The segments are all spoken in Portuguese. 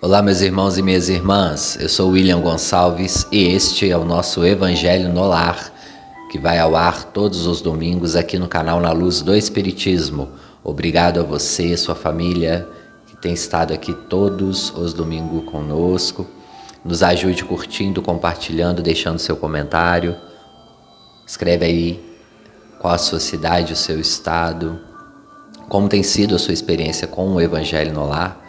Olá, meus irmãos e minhas irmãs. Eu sou William Gonçalves e este é o nosso Evangelho no Lar, que vai ao ar todos os domingos aqui no canal Na Luz do Espiritismo. Obrigado a você, sua família, que tem estado aqui todos os domingos conosco. Nos ajude curtindo, compartilhando, deixando seu comentário. Escreve aí qual a sua cidade, o seu estado, como tem sido a sua experiência com o Evangelho no Lar.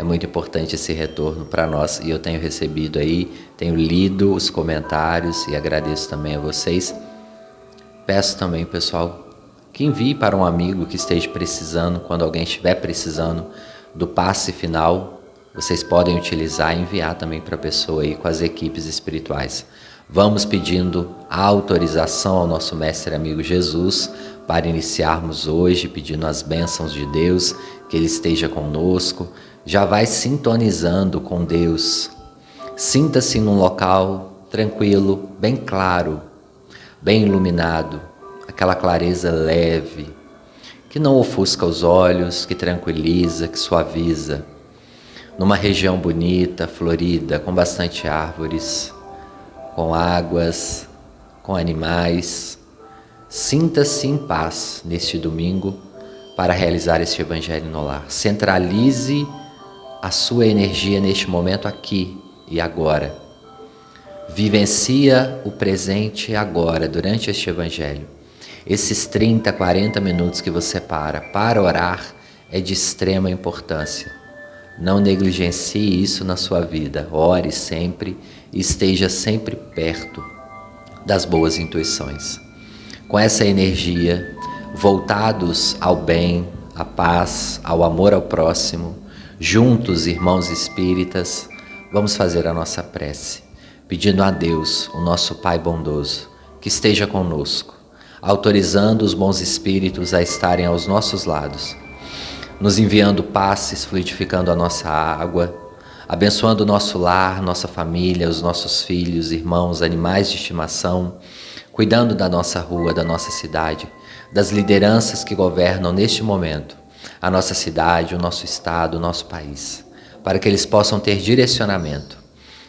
É muito importante esse retorno para nós e eu tenho recebido aí, tenho lido os comentários e agradeço também a vocês. Peço também, pessoal, que envie para um amigo que esteja precisando, quando alguém estiver precisando do passe final, vocês podem utilizar e enviar também para a pessoa aí com as equipes espirituais. Vamos pedindo a autorização ao nosso mestre amigo Jesus para iniciarmos hoje, pedindo as bênçãos de Deus, que Ele esteja conosco. Já vai sintonizando com Deus. Sinta-se num local tranquilo, bem claro, bem iluminado, aquela clareza leve, que não ofusca os olhos, que tranquiliza, que suaviza. Numa região bonita, florida, com bastante árvores, com águas, com animais. Sinta-se em paz neste domingo para realizar este Evangelho no lar. Centralize a sua energia neste momento aqui e agora. Vivencia o presente agora, durante este Evangelho. Esses 30, 40 minutos que você para para orar é de extrema importância. Não negligencie isso na sua vida. Ore sempre e esteja sempre perto das boas intuições com essa energia, voltados ao bem, à paz, ao amor ao próximo, juntos, irmãos espíritas, vamos fazer a nossa prece, pedindo a Deus, o nosso Pai bondoso, que esteja conosco, autorizando os bons espíritos a estarem aos nossos lados, nos enviando passes, fluidificando a nossa água, abençoando o nosso lar, nossa família, os nossos filhos, irmãos, animais de estimação, cuidando da nossa rua, da nossa cidade, das lideranças que governam neste momento a nossa cidade, o nosso estado, o nosso país, para que eles possam ter direcionamento.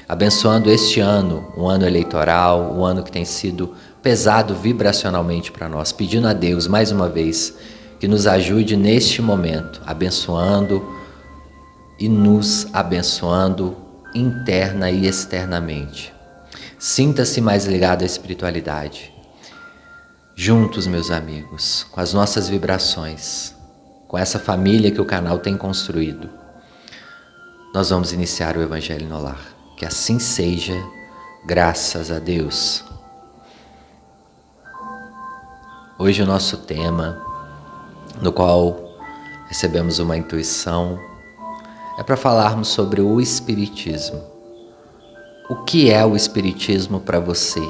Abençoando este ano, um ano eleitoral, um ano que tem sido pesado vibracionalmente para nós, pedindo a Deus mais uma vez que nos ajude neste momento, abençoando e nos abençoando interna e externamente. Sinta-se mais ligado à espiritualidade. Juntos, meus amigos, com as nossas vibrações, com essa família que o canal tem construído, nós vamos iniciar o Evangelho no Lar. Que assim seja, graças a Deus. Hoje o nosso tema, no qual recebemos uma intuição, é para falarmos sobre o Espiritismo. O que é o Espiritismo para você?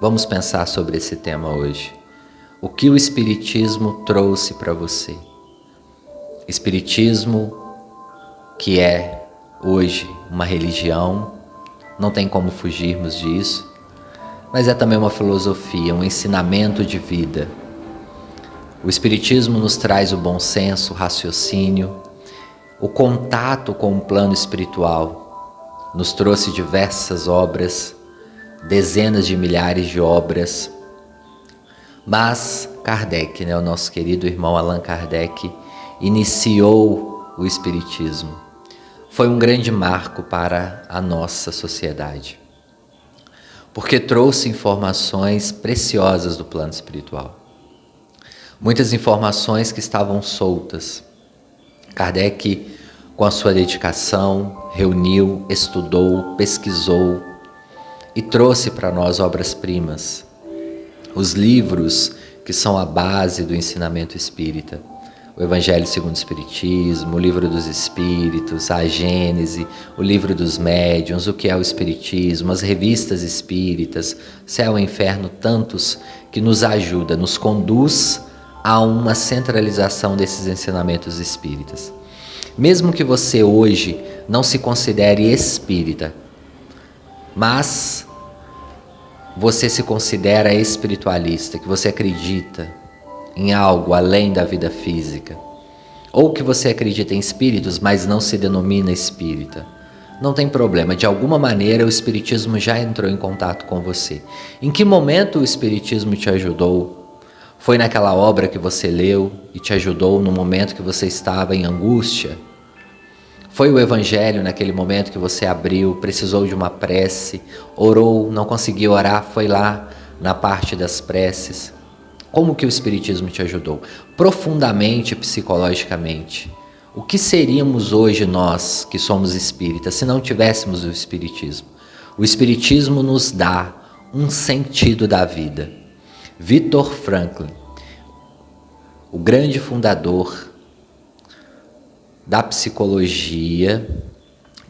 Vamos pensar sobre esse tema hoje. O que o Espiritismo trouxe para você? Espiritismo, que é hoje uma religião, não tem como fugirmos disso, mas é também uma filosofia, um ensinamento de vida. O Espiritismo nos traz o bom senso, o raciocínio, o contato com o plano espiritual nos trouxe diversas obras, dezenas de milhares de obras. Mas Kardec, né, o nosso querido irmão Allan Kardec, iniciou o Espiritismo. Foi um grande marco para a nossa sociedade, porque trouxe informações preciosas do plano espiritual. Muitas informações que estavam soltas. Kardec com a sua dedicação, reuniu, estudou, pesquisou e trouxe para nós obras-primas, os livros que são a base do ensinamento espírita. O Evangelho segundo o Espiritismo, o Livro dos Espíritos, a Gênese, o Livro dos Médiuns, o que é o Espiritismo, as revistas espíritas, Céu e Inferno, tantos que nos ajuda, nos conduz a uma centralização desses ensinamentos espíritas. Mesmo que você hoje não se considere espírita, mas você se considera espiritualista, que você acredita em algo além da vida física, ou que você acredita em espíritos, mas não se denomina espírita, Não tem problema, de alguma maneira o Espiritismo já entrou em contato com você. Em que momento o Espiritismo te ajudou? Foi naquela obra que você leu e te ajudou no momento que você estava em angústia? Foi o Evangelho naquele momento que você abriu, precisou de uma prece, orou, não conseguiu orar, foi lá na parte das preces? Como que o Espiritismo te ajudou? Profundamente psicologicamente. O que seríamos hoje nós que somos espíritas se não tivéssemos o Espiritismo? O Espiritismo nos dá um sentido da vida. Victor Franklin, o grande fundador da psicologia,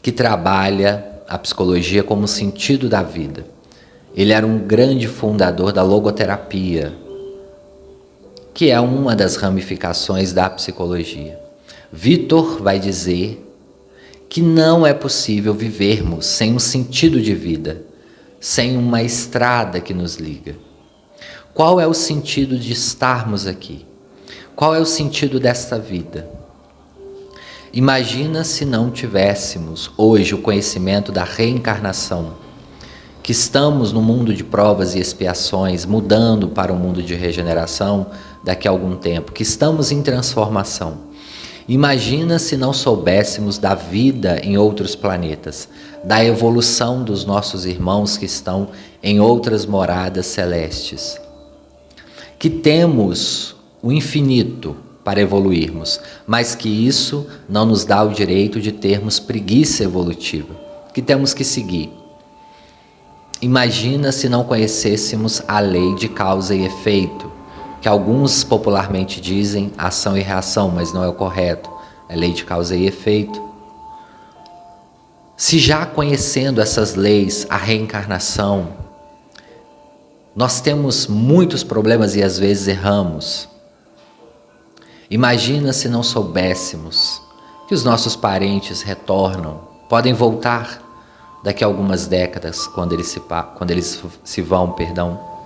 que trabalha a psicologia como sentido da vida. Ele era um grande fundador da logoterapia, que é uma das ramificações da psicologia. Vitor vai dizer que não é possível vivermos sem um sentido de vida, sem uma estrada que nos liga. Qual é o sentido de estarmos aqui? Qual é o sentido desta vida? Imagina se não tivéssemos hoje o conhecimento da reencarnação, que estamos no mundo de provas e expiações, mudando para o um mundo de regeneração daqui a algum tempo, que estamos em transformação. Imagina se não soubéssemos da vida em outros planetas, da evolução dos nossos irmãos que estão em outras moradas celestes. Que temos o infinito para evoluirmos, mas que isso não nos dá o direito de termos preguiça evolutiva, que temos que seguir. Imagina se não conhecêssemos a lei de causa e efeito, que alguns popularmente dizem ação e reação, mas não é o correto. É lei de causa e efeito. Se já conhecendo essas leis, a reencarnação, nós temos muitos problemas e às vezes erramos. Imagina se não soubéssemos que os nossos parentes retornam, podem voltar daqui a algumas décadas, quando eles se, quando eles se vão, perdão.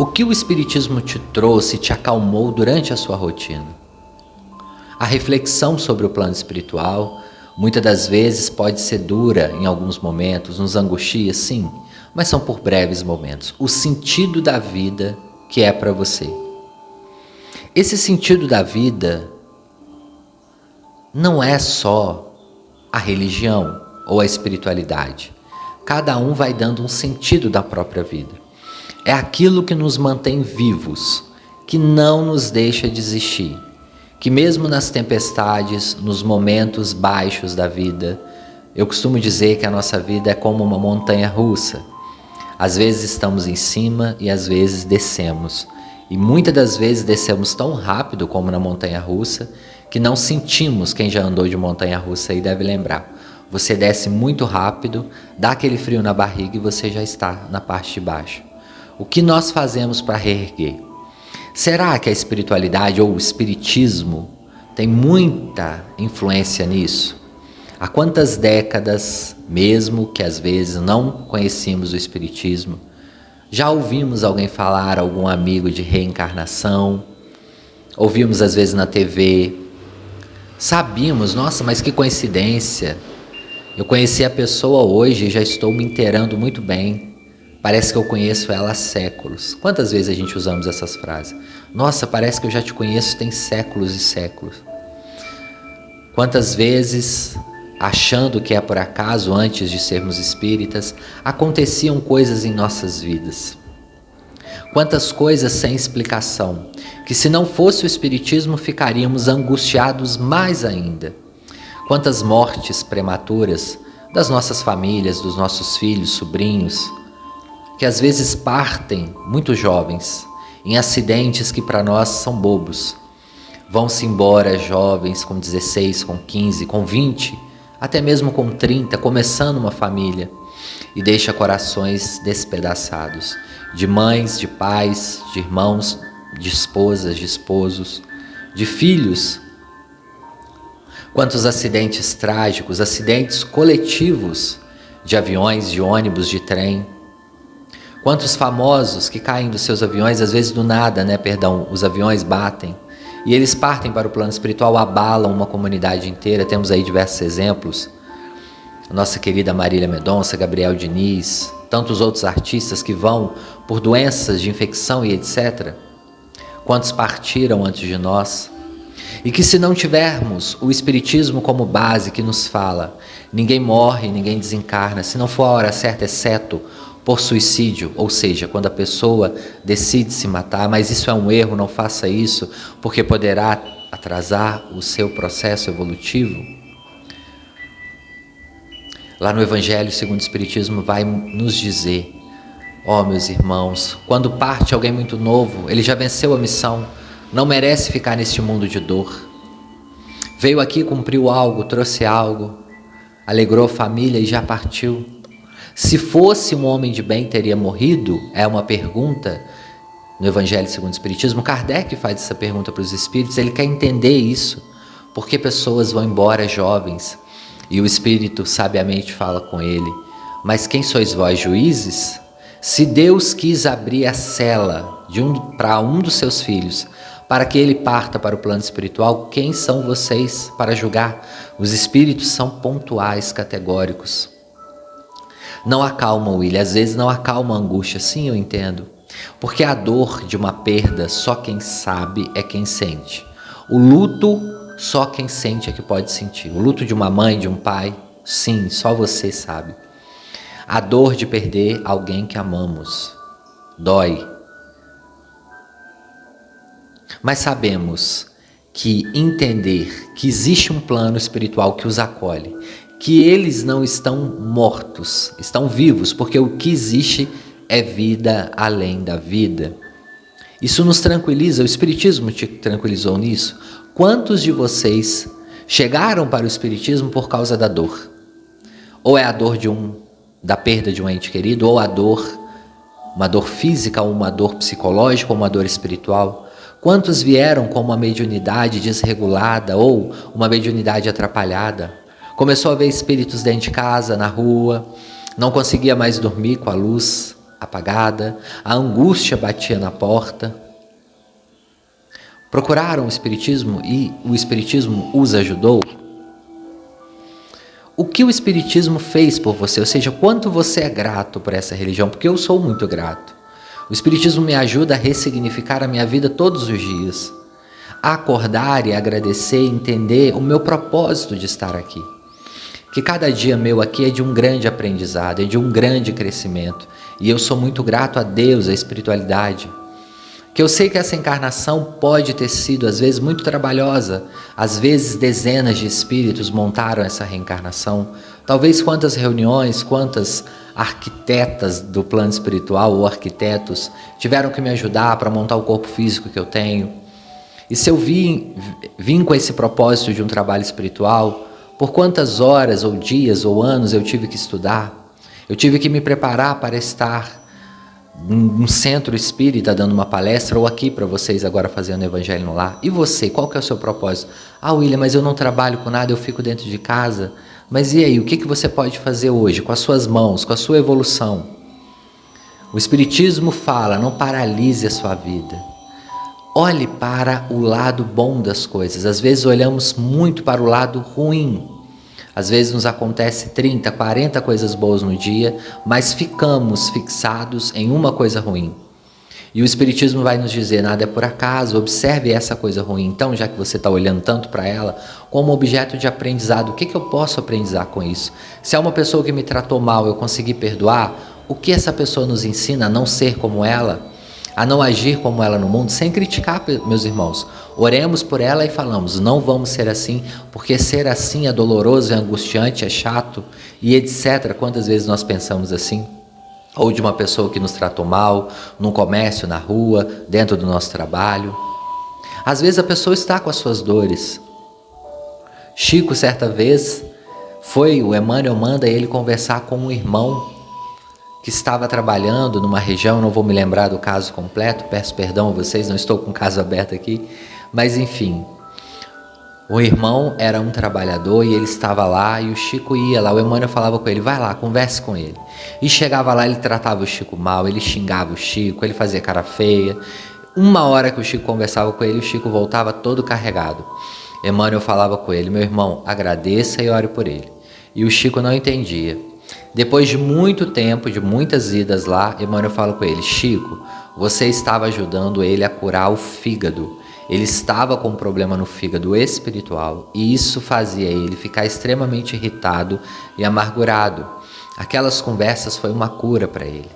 O que o Espiritismo te trouxe, te acalmou durante a sua rotina? A reflexão sobre o plano espiritual, muitas das vezes pode ser dura em alguns momentos, nos angustia, sim, mas são por breves momentos. O sentido da vida que é para você. Esse sentido da vida não é só a religião ou a espiritualidade. Cada um vai dando um sentido da própria vida. É aquilo que nos mantém vivos, que não nos deixa desistir, que mesmo nas tempestades, nos momentos baixos da vida, eu costumo dizer que a nossa vida é como uma montanha russa. Às vezes estamos em cima e às vezes descemos. E muitas das vezes descemos tão rápido como na montanha russa que não sentimos quem já andou de montanha russa e deve lembrar. Você desce muito rápido, dá aquele frio na barriga e você já está na parte de baixo. O que nós fazemos para reerguer? Será que a espiritualidade ou o espiritismo tem muita influência nisso? Há quantas décadas, mesmo que às vezes não conhecíamos o espiritismo, já ouvimos alguém falar, algum amigo de reencarnação, ouvimos às vezes na TV, sabíamos, nossa, mas que coincidência. Eu conheci a pessoa hoje e já estou me inteirando muito bem Parece que eu conheço ela há séculos. Quantas vezes a gente usamos essas frases? Nossa, parece que eu já te conheço tem séculos e séculos. Quantas vezes, achando que é por acaso antes de sermos espíritas, aconteciam coisas em nossas vidas. Quantas coisas sem explicação, que se não fosse o Espiritismo ficaríamos angustiados mais ainda. Quantas mortes prematuras das nossas famílias, dos nossos filhos, sobrinhos, que às vezes partem muito jovens em acidentes que para nós são bobos. Vão-se embora jovens com 16, com 15, com 20, até mesmo com 30, começando uma família e deixa corações despedaçados de mães, de pais, de irmãos, de esposas, de esposos, de filhos. Quantos acidentes trágicos, acidentes coletivos de aviões, de ônibus, de trem Quantos famosos que caem dos seus aviões, às vezes do nada, né? Perdão, os aviões batem e eles partem para o plano espiritual, abalam uma comunidade inteira. Temos aí diversos exemplos. nossa querida Marília Medonça, Gabriel Diniz, tantos outros artistas que vão por doenças de infecção e etc. Quantos partiram antes de nós? E que se não tivermos o Espiritismo como base que nos fala, ninguém morre, ninguém desencarna, se não for a hora certa, exceto por suicídio, ou seja, quando a pessoa decide se matar, mas isso é um erro, não faça isso, porque poderá atrasar o seu processo evolutivo. Lá no Evangelho segundo o Espiritismo vai nos dizer: ó oh, meus irmãos, quando parte alguém muito novo, ele já venceu a missão, não merece ficar neste mundo de dor. Veio aqui, cumpriu algo, trouxe algo, alegrou a família e já partiu. Se fosse um homem de bem, teria morrido? É uma pergunta no Evangelho segundo o Espiritismo. Kardec faz essa pergunta para os espíritos, ele quer entender isso. Por que pessoas vão embora jovens? E o Espírito sabiamente fala com ele: Mas quem sois vós, juízes? Se Deus quis abrir a cela um, para um dos seus filhos, para que ele parta para o plano espiritual, quem são vocês para julgar? Os espíritos são pontuais, categóricos. Não acalma, William, às vezes não acalma a angústia, sim, eu entendo. Porque a dor de uma perda, só quem sabe é quem sente. O luto, só quem sente é que pode sentir. O luto de uma mãe, de um pai, sim, só você sabe. A dor de perder alguém que amamos dói. Mas sabemos que entender que existe um plano espiritual que os acolhe, que eles não estão mortos, estão vivos, porque o que existe é vida além da vida. Isso nos tranquiliza, o Espiritismo te tranquilizou nisso. Quantos de vocês chegaram para o Espiritismo por causa da dor? Ou é a dor de um da perda de um ente querido, ou a dor, uma dor física, ou uma dor psicológica, ou uma dor espiritual. Quantos vieram com uma mediunidade desregulada ou uma mediunidade atrapalhada? Começou a ver espíritos dentro de casa, na rua, não conseguia mais dormir com a luz apagada, a angústia batia na porta. Procuraram o Espiritismo e o Espiritismo os ajudou? o que o Espiritismo fez por você, ou seja, quanto você é grato por essa religião, porque eu sou muito grato. O Espiritismo me ajuda a ressignificar a minha vida todos os dias, a acordar e agradecer, entender o meu propósito de estar aqui. Que cada dia meu aqui é de um grande aprendizado, é de um grande crescimento, e eu sou muito grato a Deus, à espiritualidade que eu sei que essa encarnação pode ter sido às vezes muito trabalhosa, às vezes dezenas de espíritos montaram essa reencarnação. Talvez quantas reuniões, quantas arquitetas do plano espiritual ou arquitetos tiveram que me ajudar para montar o corpo físico que eu tenho. E se eu vim, vim com esse propósito de um trabalho espiritual, por quantas horas ou dias ou anos eu tive que estudar? Eu tive que me preparar para estar um centro espírita dando uma palestra ou aqui para vocês agora fazendo evangelho no lar. E você, qual que é o seu propósito? Ah, William, mas eu não trabalho com nada, eu fico dentro de casa. Mas e aí, o que, que você pode fazer hoje com as suas mãos, com a sua evolução? O Espiritismo fala, não paralise a sua vida. Olhe para o lado bom das coisas. Às vezes olhamos muito para o lado ruim às vezes nos acontece 30, 40 coisas boas no dia, mas ficamos fixados em uma coisa ruim. E o Espiritismo vai nos dizer: nada é por acaso, observe essa coisa ruim. Então, já que você está olhando tanto para ela, como objeto de aprendizado, o que, que eu posso aprendizar com isso? Se é uma pessoa que me tratou mal, eu consegui perdoar, o que essa pessoa nos ensina a não ser como ela? A não agir como ela no mundo, sem criticar, meus irmãos. Oremos por ela e falamos: não vamos ser assim, porque ser assim é doloroso, é angustiante, é chato e etc. Quantas vezes nós pensamos assim? Ou de uma pessoa que nos tratou mal, num comércio, na rua, dentro do nosso trabalho. Às vezes a pessoa está com as suas dores. Chico, certa vez, foi, o Emmanuel manda ele conversar com um irmão que estava trabalhando numa região, não vou me lembrar do caso completo, peço perdão a vocês, não estou com o caso aberto aqui, mas enfim. O irmão era um trabalhador e ele estava lá e o Chico ia lá. O Emmanuel falava com ele: vai lá, converse com ele. E chegava lá, ele tratava o Chico mal, ele xingava o Chico, ele fazia cara feia. Uma hora que o Chico conversava com ele, o Chico voltava todo carregado. Emmanuel falava com ele: meu irmão, agradeça e ore por ele. E o Chico não entendia. Depois de muito tempo, de muitas idas lá, Emmanuel fala com ele: Chico, você estava ajudando ele a curar o fígado. Ele estava com um problema no fígado espiritual e isso fazia ele ficar extremamente irritado e amargurado. Aquelas conversas foi uma cura para ele.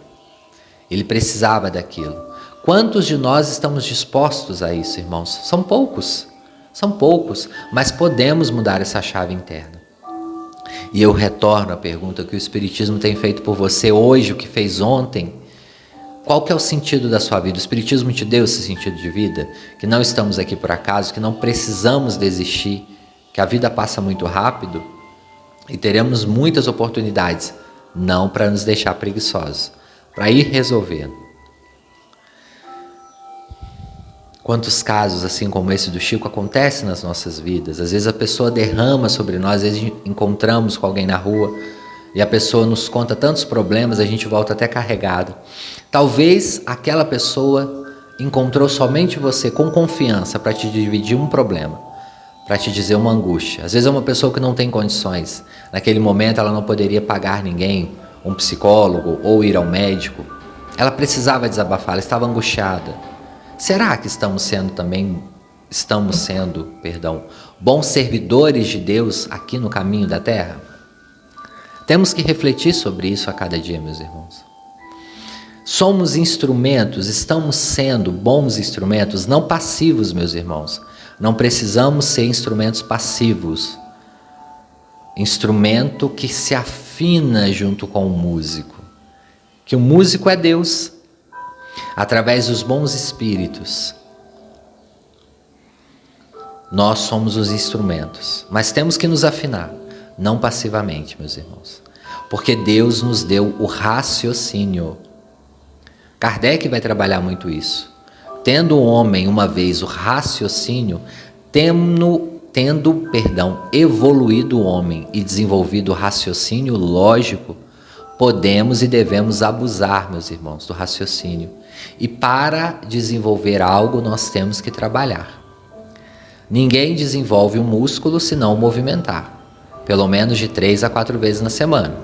Ele precisava daquilo. Quantos de nós estamos dispostos a isso, irmãos? São poucos. São poucos, mas podemos mudar essa chave interna. E eu retorno à pergunta que o Espiritismo tem feito por você hoje, o que fez ontem. Qual que é o sentido da sua vida? O Espiritismo te deu esse sentido de vida? Que não estamos aqui por acaso, que não precisamos desistir, que a vida passa muito rápido e teremos muitas oportunidades, não para nos deixar preguiçosos, para ir resolvendo. Quantos casos, assim como esse do Chico, acontecem nas nossas vidas? Às vezes a pessoa derrama sobre nós, às vezes encontramos com alguém na rua e a pessoa nos conta tantos problemas, a gente volta até carregado. Talvez aquela pessoa encontrou somente você com confiança para te dividir um problema, para te dizer uma angústia. Às vezes é uma pessoa que não tem condições. Naquele momento ela não poderia pagar ninguém, um psicólogo ou ir ao médico. Ela precisava desabafar, ela estava angustiada. Será que estamos sendo também estamos sendo, perdão, bons servidores de Deus aqui no caminho da terra? Temos que refletir sobre isso a cada dia, meus irmãos. Somos instrumentos, estamos sendo bons instrumentos, não passivos, meus irmãos. Não precisamos ser instrumentos passivos. Instrumento que se afina junto com o músico. Que o músico é Deus, através dos bons espíritos. Nós somos os instrumentos, mas temos que nos afinar, não passivamente, meus irmãos, porque Deus nos deu o raciocínio. Kardec vai trabalhar muito isso. Tendo o homem uma vez o raciocínio, tendo, tendo, perdão, evoluído o homem e desenvolvido o raciocínio lógico, podemos e devemos abusar, meus irmãos, do raciocínio. E para desenvolver algo, nós temos que trabalhar. Ninguém desenvolve um músculo se não movimentar, pelo menos de três a quatro vezes na semana.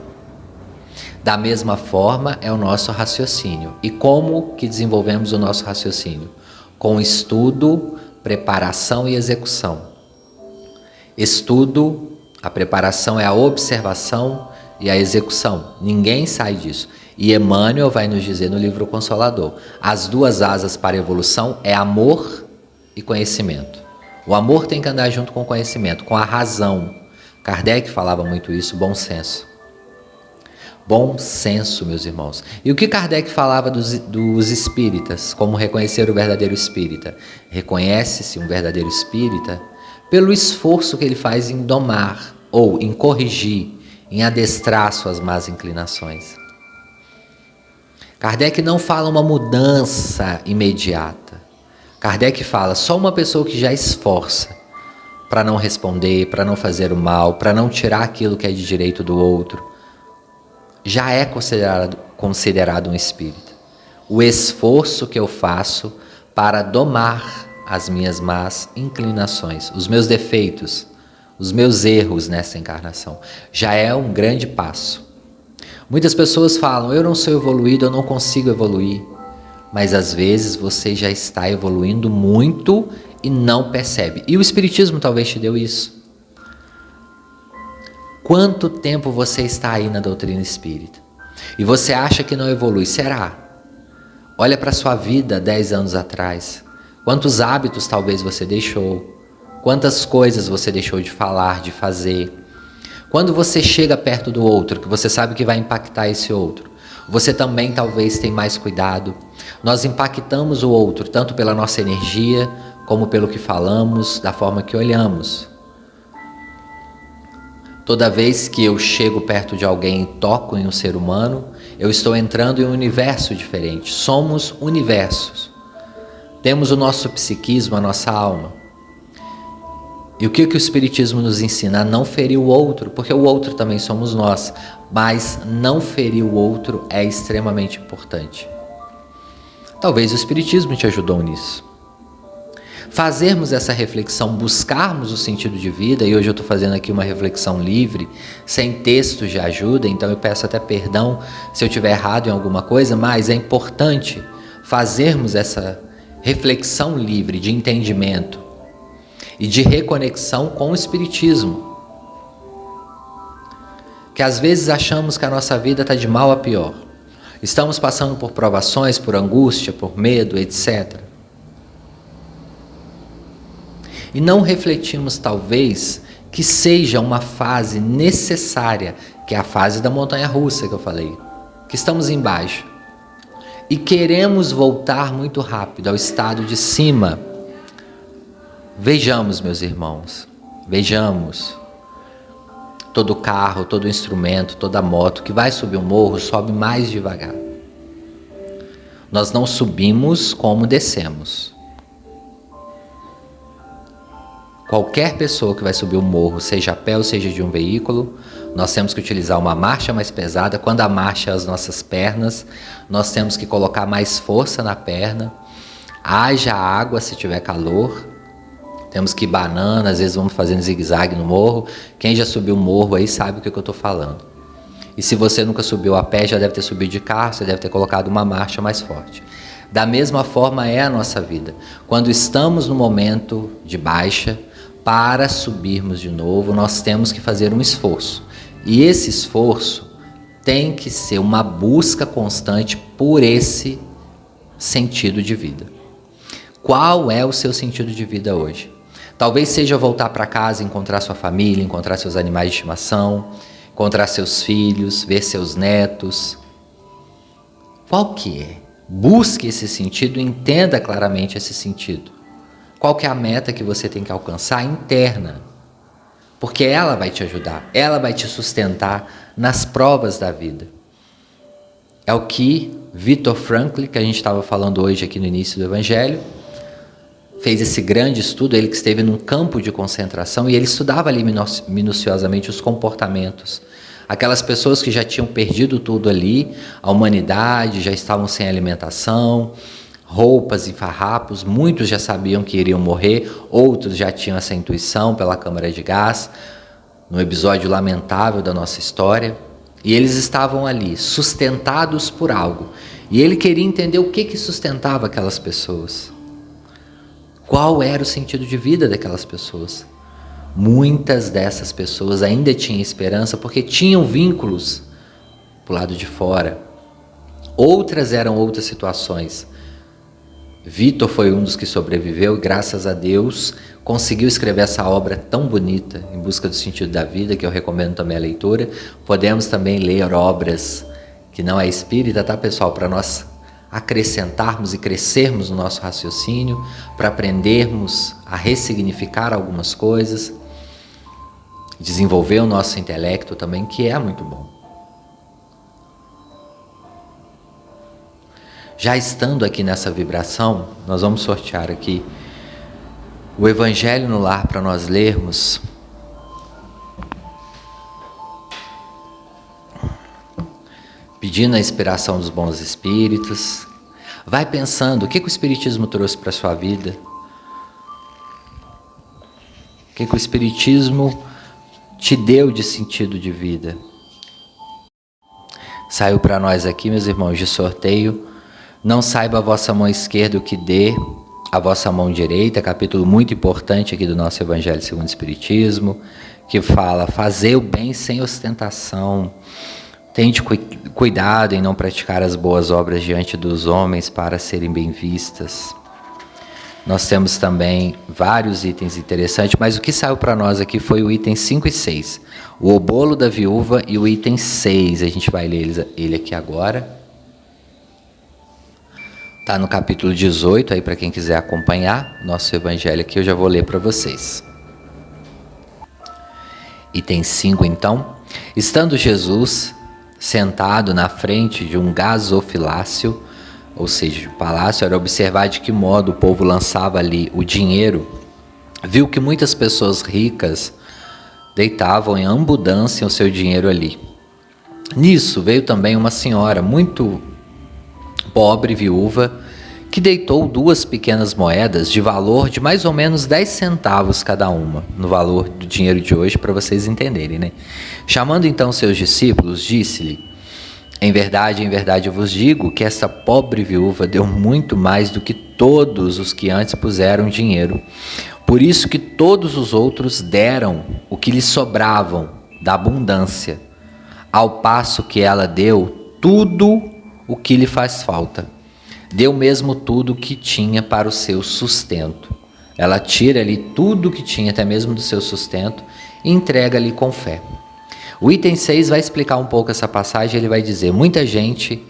Da mesma forma é o nosso raciocínio. E como que desenvolvemos o nosso raciocínio? Com estudo, preparação e execução. Estudo, a preparação é a observação e a execução. Ninguém sai disso. E Emmanuel vai nos dizer no livro Consolador: as duas asas para a evolução é amor e conhecimento. O amor tem que andar junto com o conhecimento, com a razão. Kardec falava muito isso, bom senso. Bom senso, meus irmãos. E o que Kardec falava dos, dos espíritas, como reconhecer o verdadeiro espírita? Reconhece-se um verdadeiro espírita pelo esforço que ele faz em domar ou em corrigir em adestrar suas más inclinações. Kardec não fala uma mudança imediata. Kardec fala só uma pessoa que já esforça para não responder, para não fazer o mal, para não tirar aquilo que é de direito do outro, já é considerado, considerado um espírito. O esforço que eu faço para domar as minhas más inclinações, os meus defeitos, os meus erros nessa encarnação. Já é um grande passo. Muitas pessoas falam: eu não sou evoluído, eu não consigo evoluir. Mas às vezes você já está evoluindo muito e não percebe. E o Espiritismo talvez te deu isso. Quanto tempo você está aí na doutrina espírita? E você acha que não evolui? Será? Olha para a sua vida 10 anos atrás. Quantos hábitos talvez você deixou? Quantas coisas você deixou de falar, de fazer? Quando você chega perto do outro, que você sabe que vai impactar esse outro, você também talvez tem mais cuidado. Nós impactamos o outro tanto pela nossa energia, como pelo que falamos, da forma que olhamos. Toda vez que eu chego perto de alguém e toco em um ser humano, eu estou entrando em um universo diferente. Somos universos. Temos o nosso psiquismo, a nossa alma. E o que, que o Espiritismo nos ensina? A não ferir o outro, porque o outro também somos nós, mas não ferir o outro é extremamente importante. Talvez o Espiritismo te ajudou nisso. fazermos essa reflexão, buscarmos o sentido de vida, e hoje eu estou fazendo aqui uma reflexão livre, sem textos de ajuda, então eu peço até perdão se eu tiver errado em alguma coisa, mas é importante fazermos essa reflexão livre de entendimento e de reconexão com o Espiritismo. Que às vezes achamos que a nossa vida está de mal a pior. Estamos passando por provações, por angústia, por medo, etc. E não refletimos, talvez, que seja uma fase necessária, que é a fase da montanha russa que eu falei, que estamos embaixo. E queremos voltar muito rápido ao estado de cima. Vejamos, meus irmãos, vejamos. Todo carro, todo instrumento, toda moto que vai subir o morro sobe mais devagar. Nós não subimos como descemos. Qualquer pessoa que vai subir o morro, seja a pé ou seja de um veículo, nós temos que utilizar uma marcha mais pesada. Quando a marcha é as nossas pernas, nós temos que colocar mais força na perna. Haja água se tiver calor. Temos que ir banana, às vezes vamos fazendo zigue-zague no morro. Quem já subiu o morro aí sabe o que eu estou falando. E se você nunca subiu a pé, já deve ter subido de carro, você deve ter colocado uma marcha mais forte. Da mesma forma é a nossa vida. Quando estamos no momento de baixa, para subirmos de novo, nós temos que fazer um esforço. E esse esforço tem que ser uma busca constante por esse sentido de vida. Qual é o seu sentido de vida hoje? Talvez seja voltar para casa, encontrar sua família, encontrar seus animais de estimação, encontrar seus filhos, ver seus netos. Qual que é? Busque esse sentido, entenda claramente esse sentido. Qual que é a meta que você tem que alcançar interna? porque ela vai te ajudar, ela vai te sustentar nas provas da vida. É o que Victor Frankl, que a gente estava falando hoje aqui no início do Evangelho, fez esse grande estudo, ele que esteve num campo de concentração e ele estudava ali minuciosamente os comportamentos. Aquelas pessoas que já tinham perdido tudo ali, a humanidade, já estavam sem alimentação, roupas e farrapos, muitos já sabiam que iriam morrer, outros já tinham essa intuição pela câmara de gás, no episódio lamentável da nossa história, e eles estavam ali, sustentados por algo. E ele queria entender o que, que sustentava aquelas pessoas. Qual era o sentido de vida daquelas pessoas? Muitas dessas pessoas ainda tinham esperança porque tinham vínculos para o lado de fora. Outras eram outras situações Vitor foi um dos que sobreviveu graças a Deus, conseguiu escrever essa obra tão bonita, Em Busca do Sentido da Vida, que eu recomendo também a leitura. Podemos também ler obras que não é espírita, tá, pessoal? Para nós acrescentarmos e crescermos no nosso raciocínio, para aprendermos a ressignificar algumas coisas, desenvolver o nosso intelecto também, que é muito bom. Já estando aqui nessa vibração, nós vamos sortear aqui o Evangelho no Lar para nós lermos. Pedindo a inspiração dos bons espíritos. Vai pensando o que, que o Espiritismo trouxe para a sua vida. O que, que o Espiritismo te deu de sentido de vida. Saiu para nós aqui, meus irmãos, de sorteio não saiba a vossa mão esquerda o que dê a vossa mão direita, capítulo muito importante aqui do nosso Evangelho segundo o Espiritismo, que fala: fazer o bem sem ostentação. Tente cu cuidado em não praticar as boas obras diante dos homens para serem bem vistas. Nós temos também vários itens interessantes, mas o que saiu para nós aqui foi o item 5 e 6. O obolo da viúva e o item 6. A gente vai ler ele aqui agora. Está no capítulo 18, aí para quem quiser acompanhar nosso evangelho aqui, eu já vou ler para vocês. Item 5, então. Estando Jesus sentado na frente de um gasofilácio, ou seja, de um palácio, era observar de que modo o povo lançava ali o dinheiro, viu que muitas pessoas ricas deitavam em abundância o seu dinheiro ali. Nisso veio também uma senhora muito pobre viúva que deitou duas pequenas moedas de valor de mais ou menos 10 centavos cada uma, no valor do dinheiro de hoje, para vocês entenderem, né? Chamando então seus discípulos, disse-lhe: Em verdade, em verdade eu vos digo que essa pobre viúva deu muito mais do que todos os que antes puseram dinheiro. Por isso que todos os outros deram o que lhes sobravam da abundância, ao passo que ela deu tudo o que lhe faz falta deu mesmo tudo o que tinha para o seu sustento. Ela tira ali tudo o que tinha, até mesmo do seu sustento, e entrega-lhe com fé. O item 6 vai explicar um pouco essa passagem. Ele vai dizer: muita gente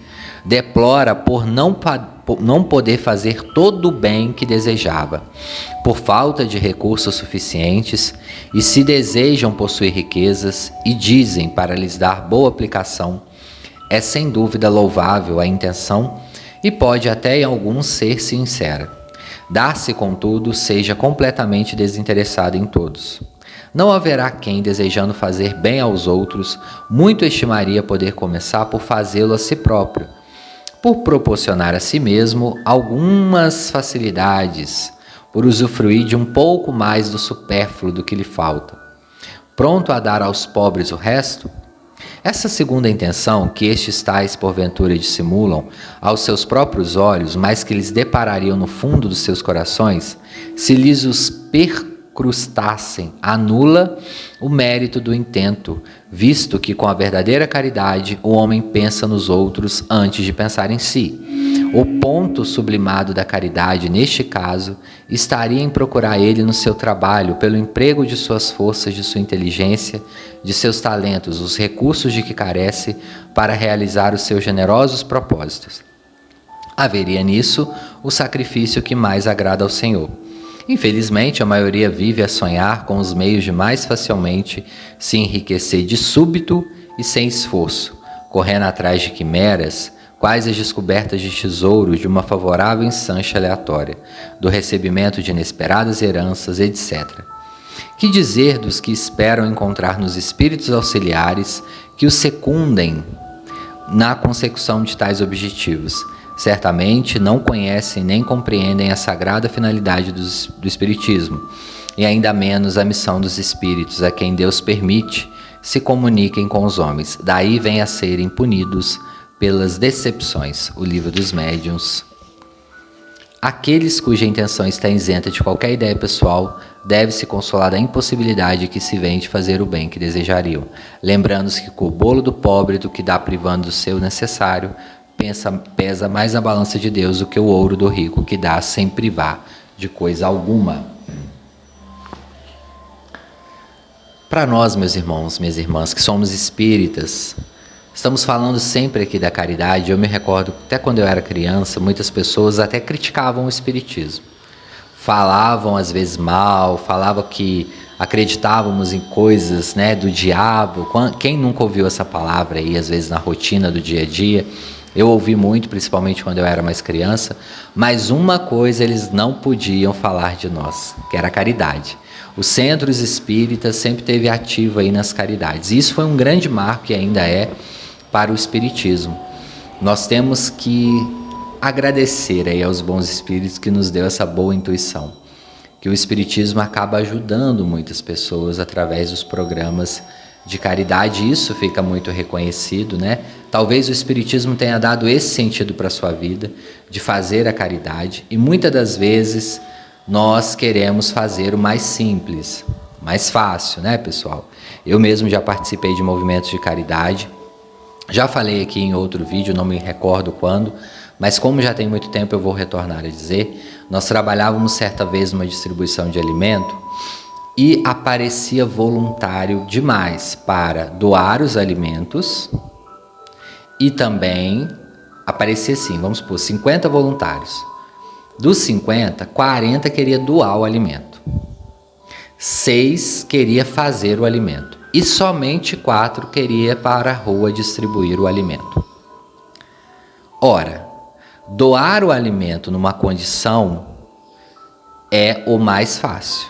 deplora por não, por não poder fazer todo o bem que desejava, por falta de recursos suficientes, e se desejam possuir riquezas e dizem para lhes dar boa aplicação. É sem dúvida louvável a intenção e pode até em alguns ser sincera. Dar-se, contudo, seja completamente desinteressado em todos. Não haverá quem, desejando fazer bem aos outros, muito estimaria poder começar por fazê-lo a si próprio, por proporcionar a si mesmo algumas facilidades, por usufruir de um pouco mais do supérfluo do que lhe falta. Pronto a dar aos pobres o resto, essa segunda intenção, que estes tais porventura dissimulam aos seus próprios olhos, mas que lhes deparariam no fundo dos seus corações, se lhes os percrustassem, anula o mérito do intento, visto que com a verdadeira caridade o homem pensa nos outros antes de pensar em si. O ponto sublimado da caridade, neste caso, estaria em procurar ele no seu trabalho, pelo emprego de suas forças, de sua inteligência, de seus talentos, os recursos de que carece para realizar os seus generosos propósitos. Haveria nisso o sacrifício que mais agrada ao Senhor. Infelizmente, a maioria vive a sonhar com os meios de mais facilmente se enriquecer de súbito e sem esforço, correndo atrás de quimeras quais as descobertas de tesouros de uma favorável ensanche aleatória, do recebimento de inesperadas heranças, etc. Que dizer dos que esperam encontrar nos espíritos auxiliares que os secundem na consecução de tais objetivos? Certamente não conhecem nem compreendem a sagrada finalidade do, do Espiritismo, e ainda menos a missão dos espíritos a quem Deus permite se comuniquem com os homens. Daí vem a serem punidos pelas decepções, o livro dos médiuns. Aqueles cuja intenção está isenta de qualquer ideia pessoal deve se consolar da impossibilidade que se vem de fazer o bem que desejariam, lembrando-se que com o bolo do pobre do que dá privando do seu necessário, pensa, pesa mais a balança de Deus do que o ouro do rico que dá sem privar de coisa alguma. Para nós, meus irmãos, minhas irmãs, que somos espíritas, Estamos falando sempre aqui da caridade. Eu me recordo, até quando eu era criança, muitas pessoas até criticavam o Espiritismo. Falavam às vezes mal, falavam que acreditávamos em coisas né, do diabo. Quem nunca ouviu essa palavra aí, às vezes na rotina do dia a dia? Eu ouvi muito, principalmente quando eu era mais criança, mas uma coisa eles não podiam falar de nós, que era a caridade. Os centros espíritas sempre teve ativo aí nas caridades. E isso foi um grande marco e ainda é para o Espiritismo. Nós temos que agradecer aí aos bons espíritos que nos deu essa boa intuição, que o Espiritismo acaba ajudando muitas pessoas através dos programas de caridade, isso fica muito reconhecido, né? Talvez o Espiritismo tenha dado esse sentido para a sua vida, de fazer a caridade, e muitas das vezes nós queremos fazer o mais simples, mais fácil, né, pessoal? Eu mesmo já participei de movimentos de caridade, já falei aqui em outro vídeo, não me recordo quando, mas como já tem muito tempo eu vou retornar a dizer. Nós trabalhávamos certa vez numa distribuição de alimento e aparecia voluntário demais para doar os alimentos e também aparecia assim, vamos por 50 voluntários. Dos 50, 40 queria doar o alimento. Seis queria fazer o alimento e somente quatro queria para a rua distribuir o alimento. Ora, doar o alimento numa condição é o mais fácil.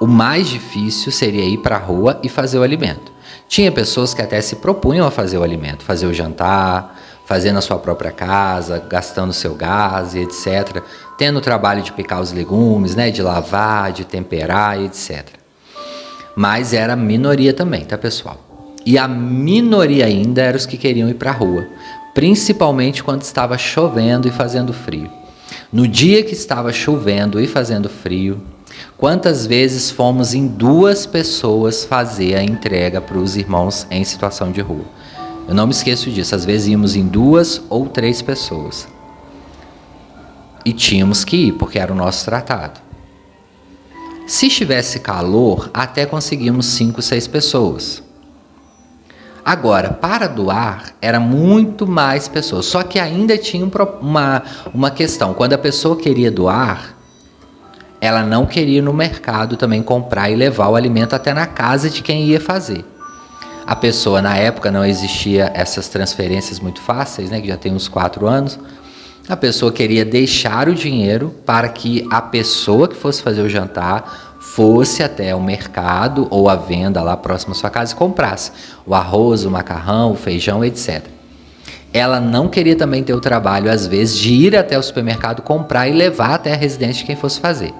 O mais difícil seria ir para a rua e fazer o alimento. Tinha pessoas que até se propunham a fazer o alimento, fazer o jantar, fazendo a sua própria casa, gastando seu gás e etc. Tendo o trabalho de picar os legumes, né, de lavar, de temperar e etc. Mas era minoria também, tá, pessoal? E a minoria ainda eram os que queriam ir para a rua, principalmente quando estava chovendo e fazendo frio. No dia que estava chovendo e fazendo frio, quantas vezes fomos em duas pessoas fazer a entrega para os irmãos em situação de rua? Eu não me esqueço disso. Às vezes íamos em duas ou três pessoas. E tínhamos que ir, porque era o nosso tratado. Se estivesse calor, até conseguimos cinco, seis pessoas. Agora, para doar, era muito mais pessoas. Só que ainda tinha uma, uma questão. Quando a pessoa queria doar, ela não queria ir no mercado também comprar e levar o alimento até na casa de quem ia fazer. A pessoa, na época, não existia essas transferências muito fáceis, né, que já tem uns quatro anos. A pessoa queria deixar o dinheiro para que a pessoa que fosse fazer o jantar fosse até o mercado ou a venda lá próximo à sua casa e comprasse o arroz, o macarrão, o feijão, etc. Ela não queria também ter o trabalho, às vezes, de ir até o supermercado comprar e levar até a residência de quem fosse fazer.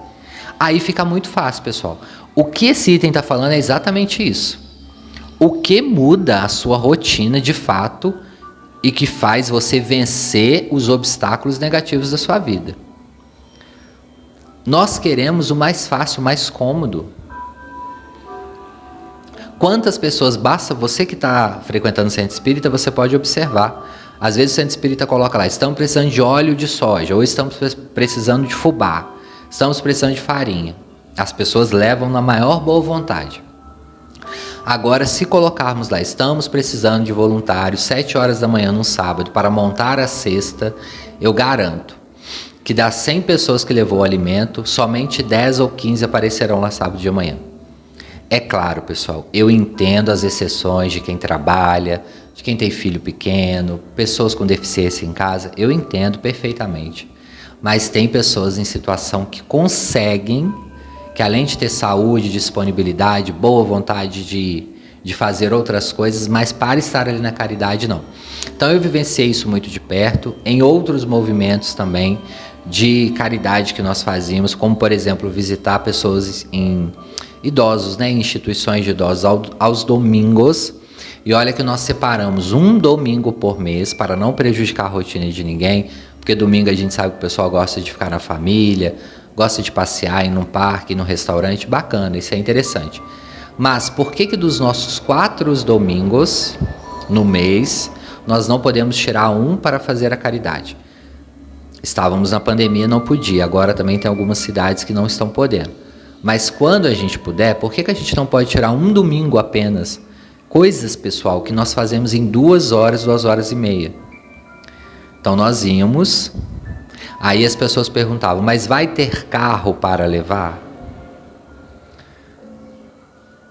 Aí fica muito fácil, pessoal. O que esse item está falando é exatamente isso o que muda a sua rotina de fato e que faz você vencer os obstáculos negativos da sua vida. Nós queremos o mais fácil, o mais cômodo. Quantas pessoas, basta você que está frequentando o centro espírita, você pode observar. Às vezes o centro espírita coloca lá, estamos precisando de óleo de soja, ou estamos precisando de fubá, estamos precisando de farinha. As pessoas levam na maior boa vontade. Agora, se colocarmos lá, estamos precisando de voluntários, 7 horas da manhã num sábado, para montar a cesta, eu garanto que das 100 pessoas que levou o alimento, somente 10 ou 15 aparecerão lá sábado de manhã. É claro, pessoal, eu entendo as exceções de quem trabalha, de quem tem filho pequeno, pessoas com deficiência em casa, eu entendo perfeitamente. Mas tem pessoas em situação que conseguem que além de ter saúde, disponibilidade, boa vontade de, de fazer outras coisas, mas para estar ali na caridade, não. Então eu vivenciei isso muito de perto, em outros movimentos também de caridade que nós fazíamos, como por exemplo visitar pessoas em idosos, né, em instituições de idosos ao, aos domingos. E olha que nós separamos um domingo por mês para não prejudicar a rotina de ninguém, porque domingo a gente sabe que o pessoal gosta de ficar na família, gosta de passear, ir num parque, num restaurante, bacana, isso é interessante. Mas por que que dos nossos quatro domingos no mês nós não podemos tirar um para fazer a caridade? Estávamos na pandemia, não podia. Agora também tem algumas cidades que não estão podendo. Mas quando a gente puder, por que, que a gente não pode tirar um domingo apenas? Coisas, pessoal, que nós fazemos em duas horas, duas horas e meia. Então nós íamos Aí as pessoas perguntavam: mas vai ter carro para levar?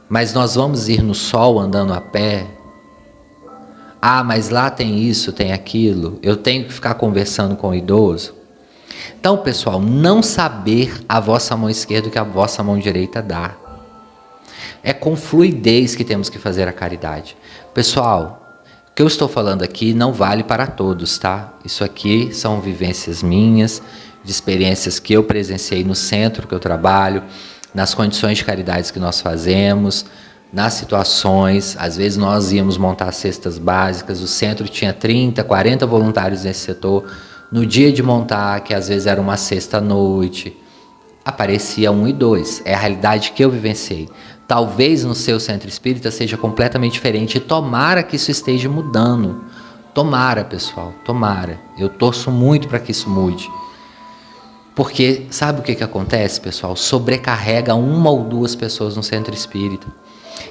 Mas nós vamos ir no sol andando a pé? Ah, mas lá tem isso, tem aquilo. Eu tenho que ficar conversando com o idoso. Então, pessoal, não saber a vossa mão esquerda o que a vossa mão direita dá. É com fluidez que temos que fazer a caridade. Pessoal, o que eu estou falando aqui não vale para todos, tá? Isso aqui são vivências minhas, de experiências que eu presenciei no centro que eu trabalho, nas condições de caridade que nós fazemos, nas situações. Às vezes nós íamos montar cestas básicas, o centro tinha 30, 40 voluntários nesse setor. No dia de montar, que às vezes era uma sexta noite, aparecia um e dois. É a realidade que eu vivenciei. Talvez no seu centro espírita seja completamente diferente. E tomara que isso esteja mudando. Tomara, pessoal, tomara. Eu torço muito para que isso mude. Porque sabe o que, que acontece, pessoal? Sobrecarrega uma ou duas pessoas no centro espírita.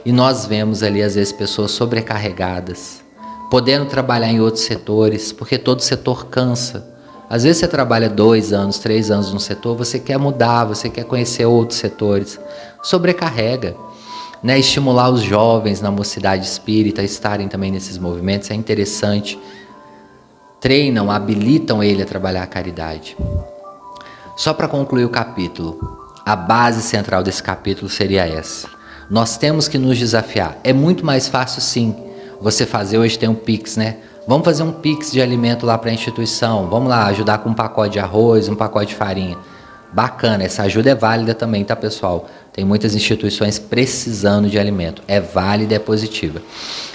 E nós vemos ali, às vezes, pessoas sobrecarregadas, podendo trabalhar em outros setores, porque todo setor cansa. Às vezes você trabalha dois anos, três anos no setor, você quer mudar, você quer conhecer outros setores. Sobrecarrega. Né? Estimular os jovens na mocidade espírita a estarem também nesses movimentos é interessante. Treinam, habilitam ele a trabalhar a caridade. Só para concluir o capítulo, a base central desse capítulo seria essa. Nós temos que nos desafiar. É muito mais fácil, sim, você fazer hoje tem um Pix, né? Vamos fazer um pix de alimento lá para a instituição. Vamos lá ajudar com um pacote de arroz, um pacote de farinha. Bacana, essa ajuda é válida também, tá, pessoal? Tem muitas instituições precisando de alimento. É válida, é positiva.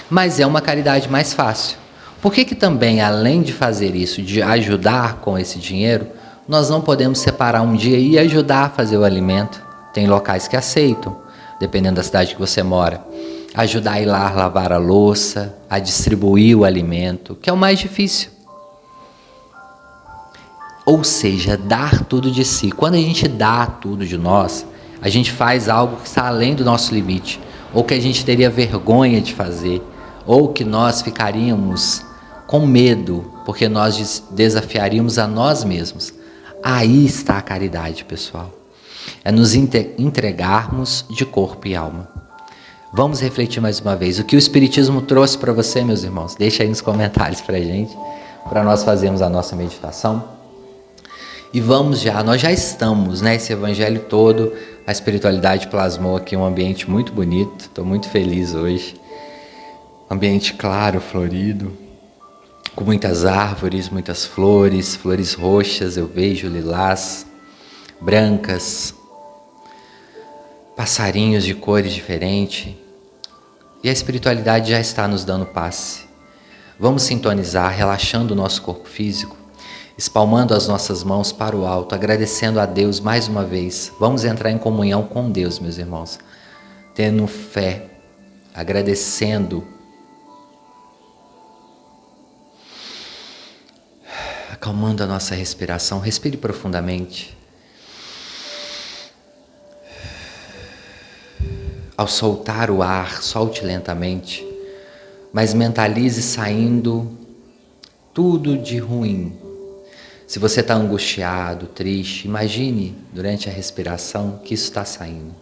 Mas é uma caridade mais fácil. Por que, que também, além de fazer isso, de ajudar com esse dinheiro, nós não podemos separar um dia e ajudar a fazer o alimento? Tem locais que aceitam, dependendo da cidade que você mora ajudar a ir lá lavar a louça, a distribuir o alimento, que é o mais difícil. Ou seja, dar tudo de si. Quando a gente dá tudo de nós, a gente faz algo que está além do nosso limite, ou que a gente teria vergonha de fazer, ou que nós ficaríamos com medo, porque nós desafiaríamos a nós mesmos. Aí está a caridade, pessoal. É nos entregarmos de corpo e alma. Vamos refletir mais uma vez. O que o Espiritismo trouxe para você, meus irmãos? Deixa aí nos comentários para gente, para nós fazermos a nossa meditação. E vamos já, nós já estamos, né? Esse evangelho todo, a espiritualidade plasmou aqui um ambiente muito bonito. Estou muito feliz hoje. Ambiente claro, florido, com muitas árvores, muitas flores, flores roxas, eu vejo lilás, brancas, passarinhos de cores diferentes. E a espiritualidade já está nos dando passe. Vamos sintonizar, relaxando o nosso corpo físico, espalmando as nossas mãos para o alto, agradecendo a Deus mais uma vez. Vamos entrar em comunhão com Deus, meus irmãos, tendo fé, agradecendo. Acalmando a nossa respiração, respire profundamente. Ao soltar o ar, solte lentamente, mas mentalize saindo tudo de ruim. Se você está angustiado, triste, imagine durante a respiração que isso está saindo.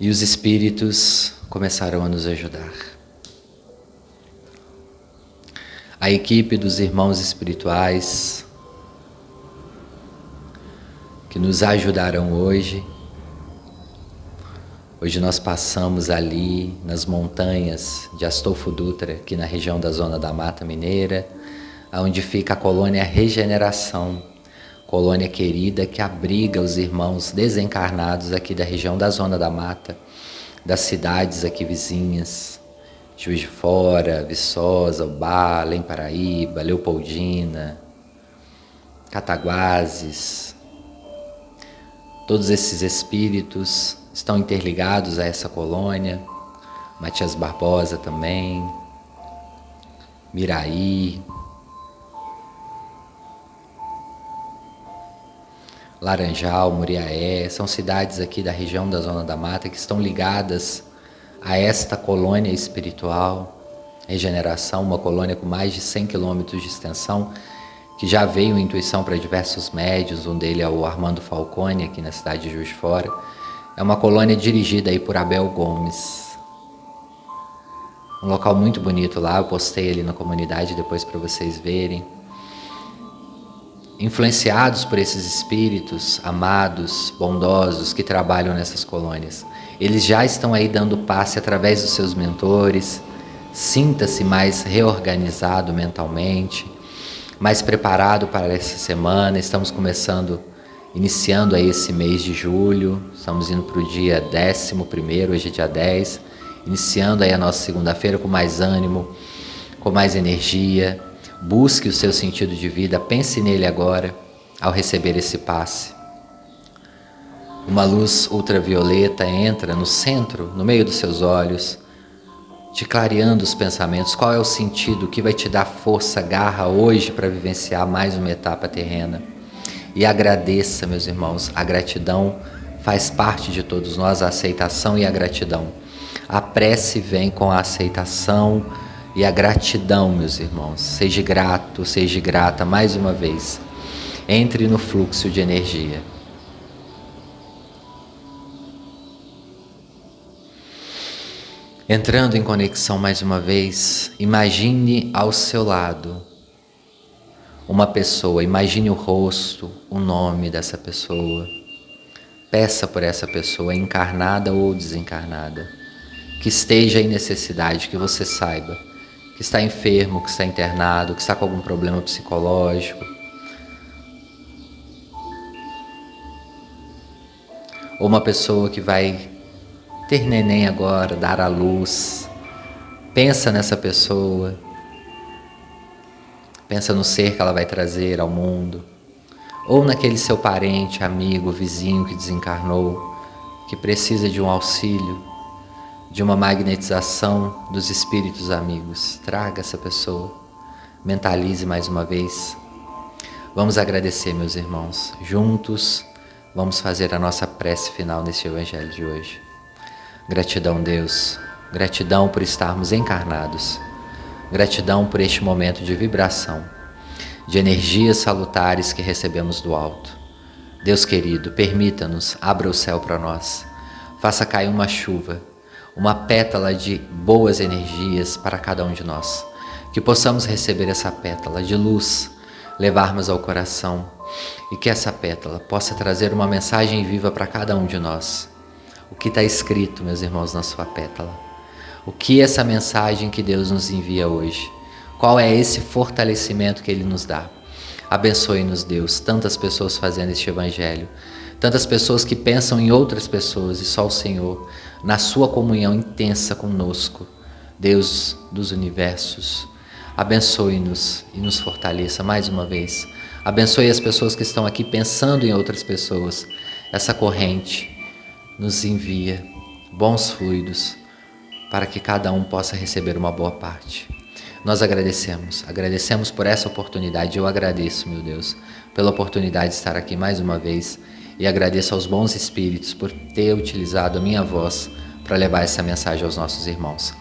E os espíritos começarão a nos ajudar. A equipe dos irmãos espirituais que nos ajudarão hoje Hoje nós passamos ali nas montanhas de Astolfo Dutra, aqui na região da Zona da Mata Mineira, onde fica a colônia Regeneração, colônia querida que abriga os irmãos desencarnados aqui da região da Zona da Mata, das cidades aqui vizinhas, Juiz de Fora, Viçosa, Ubá, Além Paraíba, Leopoldina, Cataguases. Todos esses espíritos estão interligados a essa colônia. Matias Barbosa também, Miraí, Laranjal, Muriaé, são cidades aqui da região da Zona da Mata que estão ligadas a esta colônia espiritual, Regeneração, uma colônia com mais de 100 quilômetros de extensão, que já veio intuição para diversos médios, um deles é o Armando Falcone, aqui na cidade de Juiz de Fora, é uma colônia dirigida aí por Abel Gomes. Um local muito bonito lá, eu postei ali na comunidade depois para vocês verem. Influenciados por esses espíritos amados, bondosos que trabalham nessas colônias. Eles já estão aí dando passe através dos seus mentores. Sinta-se mais reorganizado mentalmente, mais preparado para essa semana. Estamos começando iniciando aí esse mês de julho, estamos indo para o dia 11, hoje é dia 10, iniciando aí a nossa segunda-feira com mais ânimo, com mais energia. Busque o seu sentido de vida, pense nele agora, ao receber esse passe. Uma luz ultravioleta entra no centro, no meio dos seus olhos, te clareando os pensamentos. Qual é o sentido que vai te dar força, garra hoje para vivenciar mais uma etapa terrena? E agradeça, meus irmãos, a gratidão faz parte de todos nós, a aceitação e a gratidão. A prece vem com a aceitação e a gratidão, meus irmãos. Seja grato, seja grata mais uma vez. Entre no fluxo de energia. Entrando em conexão mais uma vez, imagine ao seu lado uma pessoa, imagine o rosto, o nome dessa pessoa. Peça por essa pessoa, encarnada ou desencarnada, que esteja em necessidade, que você saiba que está enfermo, que está internado, que está com algum problema psicológico. Ou uma pessoa que vai ter neném agora, dar à luz. Pensa nessa pessoa. Pensa no ser que ela vai trazer ao mundo. Ou naquele seu parente, amigo, vizinho que desencarnou, que precisa de um auxílio, de uma magnetização dos espíritos amigos. Traga essa pessoa. Mentalize mais uma vez. Vamos agradecer, meus irmãos. Juntos, vamos fazer a nossa prece final neste Evangelho de hoje. Gratidão, Deus. Gratidão por estarmos encarnados. Gratidão por este momento de vibração, de energias salutares que recebemos do alto. Deus querido, permita-nos, abra o céu para nós. Faça cair uma chuva, uma pétala de boas energias para cada um de nós. Que possamos receber essa pétala de luz, levarmos ao coração e que essa pétala possa trazer uma mensagem viva para cada um de nós o que está escrito, meus irmãos, na sua pétala. O que é essa mensagem que Deus nos envia hoje? Qual é esse fortalecimento que Ele nos dá? Abençoe-nos, Deus, tantas pessoas fazendo este Evangelho, tantas pessoas que pensam em outras pessoas e só o Senhor, na Sua comunhão intensa conosco, Deus dos universos. Abençoe-nos e nos fortaleça mais uma vez. Abençoe as pessoas que estão aqui pensando em outras pessoas, essa corrente nos envia bons fluidos para que cada um possa receber uma boa parte. Nós agradecemos, agradecemos por essa oportunidade. Eu agradeço, meu Deus, pela oportunidade de estar aqui mais uma vez e agradeço aos bons espíritos por ter utilizado a minha voz para levar essa mensagem aos nossos irmãos.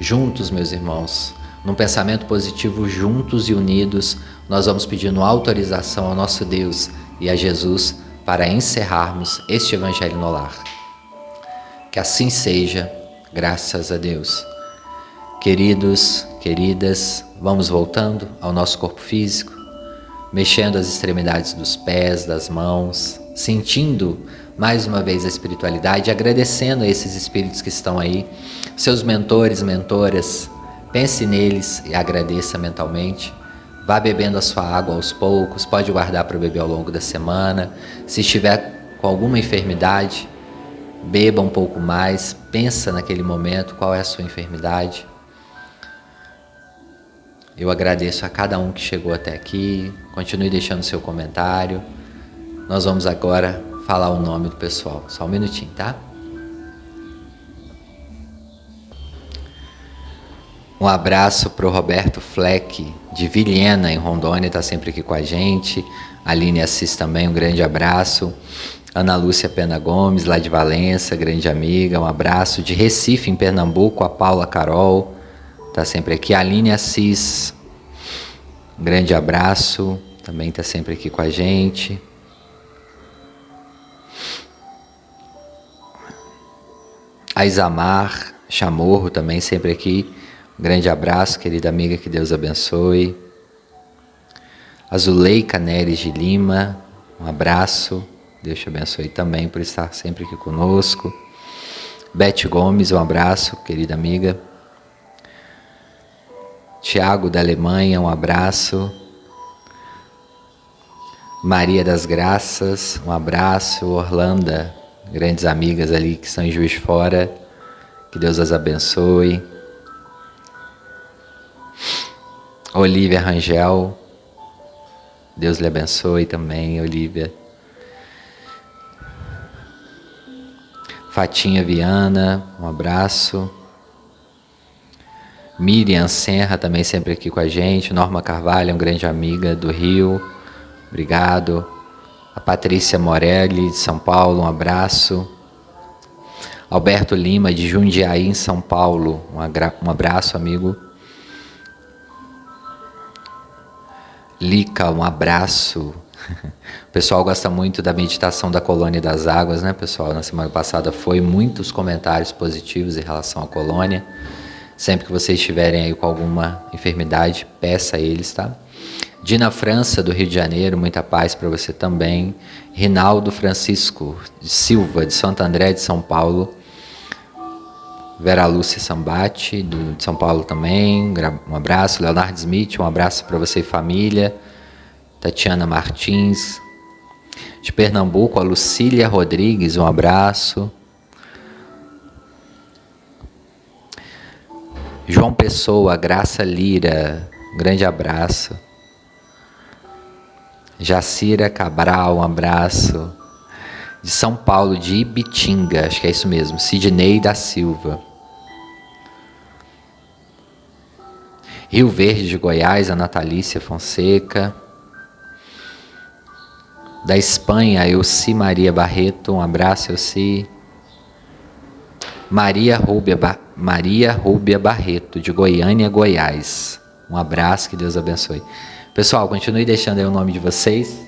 Juntos, meus irmãos, num pensamento positivo, juntos e unidos, nós vamos pedindo autorização ao nosso Deus e a Jesus para encerrarmos este Evangelho no lar. Que assim seja, graças a Deus. Queridos, queridas, vamos voltando ao nosso corpo físico, mexendo as extremidades dos pés, das mãos, sentindo mais uma vez a espiritualidade, agradecendo a esses espíritos que estão aí, seus mentores, mentoras. Pense neles e agradeça mentalmente. Vá bebendo a sua água aos poucos, pode guardar para beber ao longo da semana. Se estiver com alguma enfermidade, beba um pouco mais, pensa naquele momento qual é a sua enfermidade. Eu agradeço a cada um que chegou até aqui. Continue deixando seu comentário. Nós vamos agora falar o nome do pessoal. Só um minutinho, tá? Um abraço para o Roberto Fleck, de Vilhena, em Rondônia, está sempre aqui com a gente. Aline Assis também, um grande abraço. Ana Lúcia Pena Gomes, lá de Valença, grande amiga, um abraço. De Recife, em Pernambuco, a Paula Carol, está sempre aqui. Aline Assis, um grande abraço, também está sempre aqui com a gente. A Isamar Chamorro também sempre aqui. Um grande abraço, querida amiga, que Deus abençoe. Azuleika Neres de Lima, um abraço. Deus te abençoe também por estar sempre aqui conosco. Beth Gomes, um abraço, querida amiga. Tiago da Alemanha, um abraço. Maria das Graças, um abraço. Orlanda, grandes amigas ali que estão em Juiz Fora. Que Deus as abençoe. Olivia Rangel. Deus lhe abençoe também, Olivia. Fatinha Viana, um abraço. Miriam Serra também sempre aqui com a gente. Norma Carvalho, uma grande amiga do Rio. Obrigado. A Patrícia Morelli, de São Paulo, um abraço. Alberto Lima, de Jundiaí, em São Paulo, um abraço, amigo. Lica, um abraço. O pessoal gosta muito da meditação da colônia das águas, né, pessoal? Na semana passada foi muitos comentários positivos em relação à colônia. Sempre que vocês estiverem aí com alguma enfermidade, peça a eles, tá? Dina França, do Rio de Janeiro, muita paz para você também. Rinaldo Francisco de Silva, de Santo André de São Paulo. Vera Lúcia Sambate, do, de São Paulo também, um abraço. Leonardo Smith, um abraço para você e família. Tatiana Martins. De Pernambuco, a Lucília Rodrigues, um abraço. João Pessoa, Graça Lira, um grande abraço. Jacira Cabral, um abraço. De São Paulo, de Ibitinga, acho que é isso mesmo. Sidney da Silva. Rio Verde de Goiás, a Natalícia Fonseca. Da Espanha, Elci Maria Barreto, um abraço, Elci. Maria Rúbia, ba Maria Rúbia Barreto, de Goiânia, Goiás. Um abraço, que Deus abençoe. Pessoal, continue deixando aí o nome de vocês.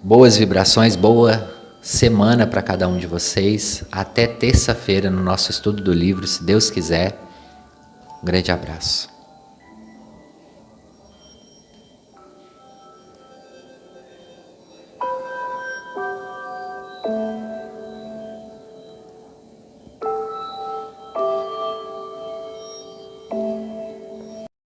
Boas vibrações, boa semana para cada um de vocês. Até terça-feira no nosso estudo do livro, se Deus quiser. Um grande abraço.